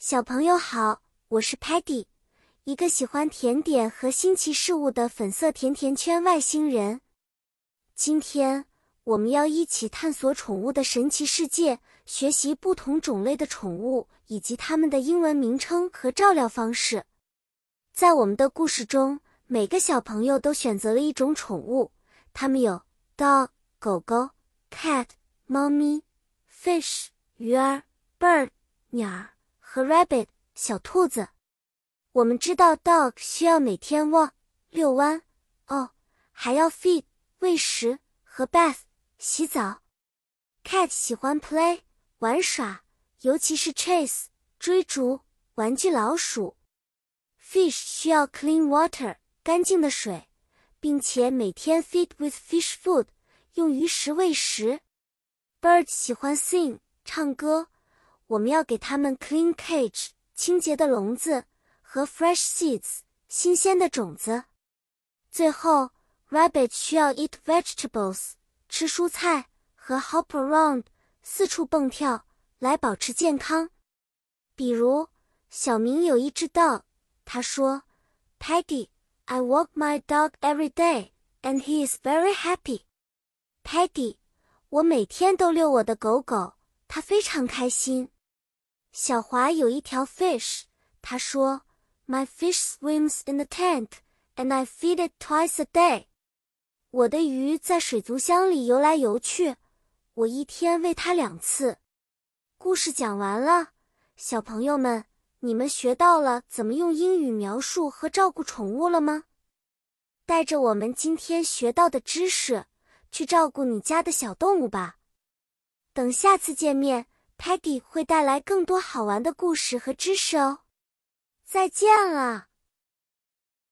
小朋友好，我是 Patty，一个喜欢甜点和新奇事物的粉色甜甜圈外星人。今天我们要一起探索宠物的神奇世界，学习不同种类的宠物以及它们的英文名称和照料方式。在我们的故事中，每个小朋友都选择了一种宠物，它们有 dog 狗狗、cat 猫咪、fish 鱼儿、bird 鸟儿。和 rabbit 小兔子，我们知道 dog 需要每天 walk 遛弯哦，还要 feed 喂食和 bath 洗澡。cat 喜欢 play 玩耍，尤其是 chase 追逐玩具老鼠。fish 需要 clean water 干净的水，并且每天 feed with fish food 用鱼食喂食。bird 喜欢 sing 唱歌。我们要给它们 clean cage 清洁的笼子和 fresh seeds 新鲜的种子。最后，rabbit 需要 eat vegetables 吃蔬菜和 hop around 四处蹦跳来保持健康。比如，小明有一只 dog，他说：“Peggy，I walk my dog every day and he is very happy。”Peggy，我每天都遛我的狗狗，它非常开心。小华有一条 fish，他说：“My fish swims in the tank, and I feed it twice a day。”我的鱼在水族箱里游来游去，我一天喂它两次。故事讲完了，小朋友们，你们学到了怎么用英语描述和照顾宠物了吗？带着我们今天学到的知识，去照顾你家的小动物吧。等下次见面。Peggy 会带来更多好玩的故事和知识哦，再见了。